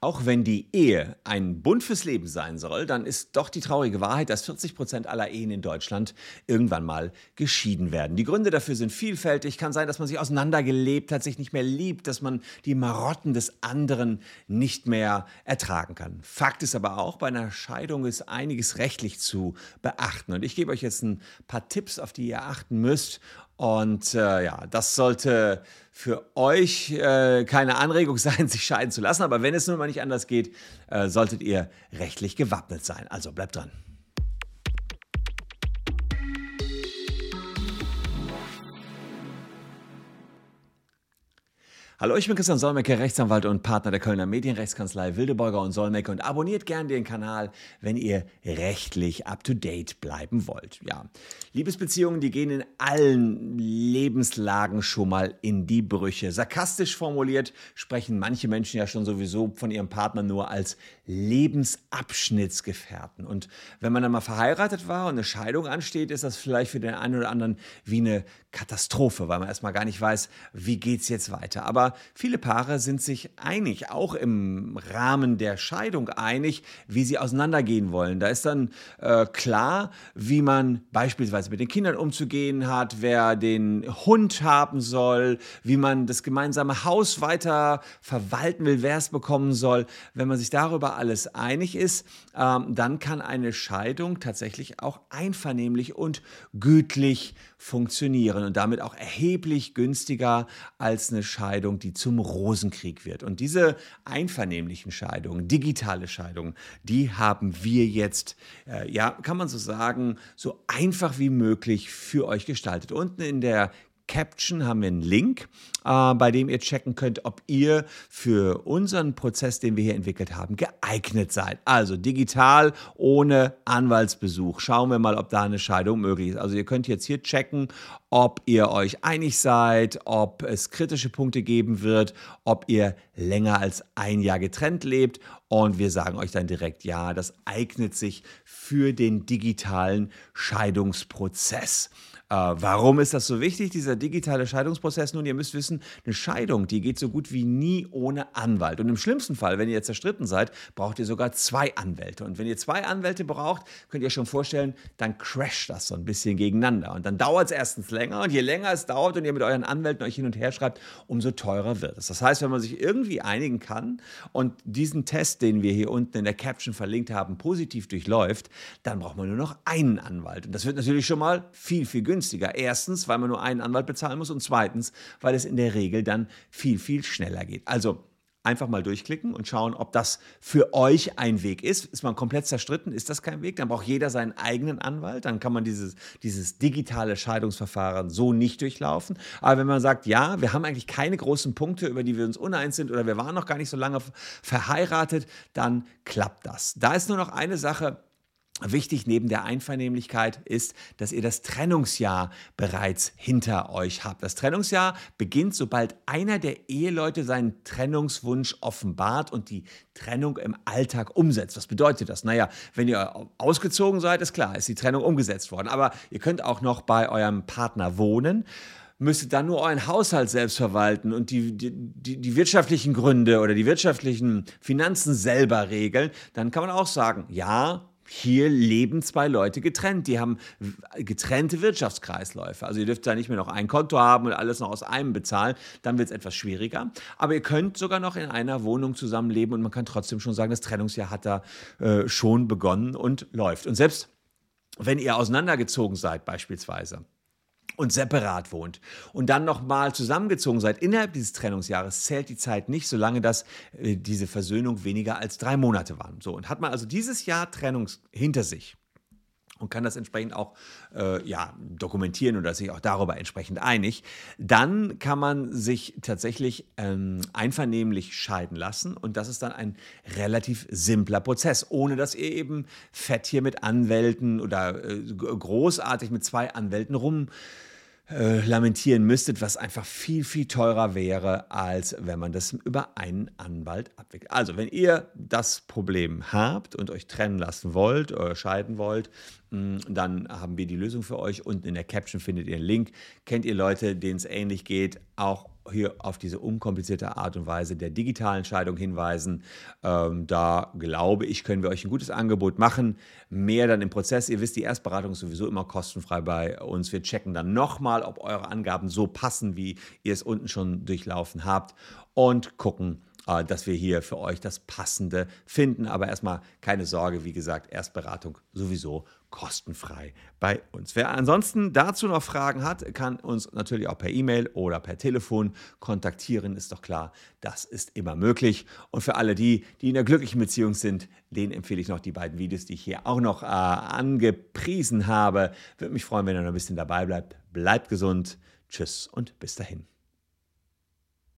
Auch wenn die Ehe ein Bund fürs Leben sein soll, dann ist doch die traurige Wahrheit, dass 40 Prozent aller Ehen in Deutschland irgendwann mal geschieden werden. Die Gründe dafür sind vielfältig. Kann sein, dass man sich auseinandergelebt hat, sich nicht mehr liebt, dass man die Marotten des anderen nicht mehr ertragen kann. Fakt ist aber auch, bei einer Scheidung ist einiges rechtlich zu beachten. Und ich gebe euch jetzt ein paar Tipps, auf die ihr achten müsst. Und äh, ja, das sollte für euch äh, keine Anregung sein, sich scheiden zu lassen. Aber wenn es nun mal nicht anders geht, äh, solltet ihr rechtlich gewappnet sein. Also bleibt dran. Hallo, ich bin Christian Solmecke, Rechtsanwalt und Partner der Kölner Medienrechtskanzlei Wildeborger und Solmecke und abonniert gern den Kanal, wenn ihr rechtlich up to date bleiben wollt. Ja, Liebesbeziehungen, die gehen in allen Lebenslagen schon mal in die Brüche. Sarkastisch formuliert sprechen manche Menschen ja schon sowieso von ihrem Partner nur als Lebensabschnittsgefährten. Und wenn man dann mal verheiratet war und eine Scheidung ansteht, ist das vielleicht für den einen oder anderen wie eine Katastrophe, weil man erstmal gar nicht weiß, wie geht's jetzt weiter. Aber viele Paare sind sich einig, auch im Rahmen der Scheidung einig, wie sie auseinandergehen wollen. Da ist dann äh, klar, wie man beispielsweise mit den Kindern umzugehen hat, wer den Hund haben soll, wie man das gemeinsame Haus weiter verwalten will, wer es bekommen soll. Wenn man sich darüber alles einig ist, ähm, dann kann eine Scheidung tatsächlich auch einvernehmlich und gütlich funktionieren und damit auch erheblich günstiger als eine Scheidung, die zum Rosenkrieg wird. Und diese einvernehmlichen Scheidungen, digitale Scheidungen, die haben wir jetzt, äh, ja, kann man so sagen, so einfach wie möglich für euch gestaltet. Unten in der Caption haben wir einen Link, äh, bei dem ihr checken könnt, ob ihr für unseren Prozess, den wir hier entwickelt haben, geeignet seid. Also digital ohne Anwaltsbesuch. Schauen wir mal, ob da eine Scheidung möglich ist. Also ihr könnt jetzt hier checken, ob ihr euch einig seid, ob es kritische Punkte geben wird, ob ihr länger als ein Jahr getrennt lebt. Und wir sagen euch dann direkt, ja, das eignet sich für den digitalen Scheidungsprozess. Äh, warum ist das so wichtig, dieser digitale Scheidungsprozess? Nun, ihr müsst wissen, eine Scheidung, die geht so gut wie nie ohne Anwalt. Und im schlimmsten Fall, wenn ihr zerstritten seid, braucht ihr sogar zwei Anwälte. Und wenn ihr zwei Anwälte braucht, könnt ihr schon vorstellen, dann crasht das so ein bisschen gegeneinander. Und dann dauert es erstens länger. Und je länger es dauert und ihr mit euren Anwälten euch hin und her schreibt, umso teurer wird es. Das heißt, wenn man sich irgendwie einigen kann und diesen Test, den wir hier unten in der Caption verlinkt haben, positiv durchläuft, dann braucht man nur noch einen Anwalt. Und das wird natürlich schon mal viel, viel günstiger günstiger. Erstens, weil man nur einen Anwalt bezahlen muss und zweitens, weil es in der Regel dann viel, viel schneller geht. Also einfach mal durchklicken und schauen, ob das für euch ein Weg ist. Ist man komplett zerstritten, ist das kein Weg, dann braucht jeder seinen eigenen Anwalt, dann kann man dieses, dieses digitale Scheidungsverfahren so nicht durchlaufen. Aber wenn man sagt, ja, wir haben eigentlich keine großen Punkte, über die wir uns uneins sind oder wir waren noch gar nicht so lange verheiratet, dann klappt das. Da ist nur noch eine Sache, Wichtig neben der Einvernehmlichkeit ist, dass ihr das Trennungsjahr bereits hinter euch habt. Das Trennungsjahr beginnt, sobald einer der Eheleute seinen Trennungswunsch offenbart und die Trennung im Alltag umsetzt. Was bedeutet das? Naja, wenn ihr ausgezogen seid, ist klar, ist die Trennung umgesetzt worden. Aber ihr könnt auch noch bei eurem Partner wohnen müsstet dann nur euren Haushalt selbst verwalten und die, die, die, wirtschaftlichen Gründe oder die wirtschaftlichen Finanzen selber regeln, dann kann man auch sagen, ja, hier leben zwei Leute getrennt. Die haben getrennte Wirtschaftskreisläufe. Also ihr dürft da nicht mehr noch ein Konto haben und alles noch aus einem bezahlen. Dann wird es etwas schwieriger. Aber ihr könnt sogar noch in einer Wohnung zusammenleben und man kann trotzdem schon sagen, das Trennungsjahr hat da äh, schon begonnen und läuft. Und selbst wenn ihr auseinandergezogen seid beispielsweise, und separat wohnt und dann nochmal zusammengezogen seid innerhalb dieses Trennungsjahres, zählt die Zeit nicht, solange das äh, diese Versöhnung weniger als drei Monate waren. So, und hat man also dieses Jahr Trennung hinter sich und kann das entsprechend auch äh, ja, dokumentieren oder sich auch darüber entsprechend einig, dann kann man sich tatsächlich ähm, einvernehmlich scheiden lassen und das ist dann ein relativ simpler Prozess, ohne dass ihr eben fett hier mit Anwälten oder äh, großartig mit zwei Anwälten rum äh, lamentieren müsstet, was einfach viel, viel teurer wäre, als wenn man das über einen Anwalt abwickelt. Also, wenn ihr das Problem habt und euch trennen lassen wollt oder scheiden wollt, mm, dann haben wir die Lösung für euch. Unten in der Caption findet ihr einen Link. Kennt ihr Leute, denen es ähnlich geht? Auch hier auf diese unkomplizierte Art und Weise der digitalen Scheidung hinweisen. Ähm, da glaube ich, können wir euch ein gutes Angebot machen. Mehr dann im Prozess. Ihr wisst, die Erstberatung ist sowieso immer kostenfrei bei uns. Wir checken dann nochmal, ob eure Angaben so passen, wie ihr es unten schon durchlaufen habt und gucken, dass wir hier für euch das Passende finden. Aber erstmal keine Sorge, wie gesagt, Erstberatung sowieso kostenfrei bei uns. Wer ansonsten dazu noch Fragen hat, kann uns natürlich auch per E-Mail oder per Telefon kontaktieren, ist doch klar, das ist immer möglich. Und für alle die, die in einer glücklichen Beziehung sind, denen empfehle ich noch die beiden Videos, die ich hier auch noch äh, angepriesen habe. Würde mich freuen, wenn ihr noch ein bisschen dabei bleibt. Bleibt gesund. Tschüss und bis dahin.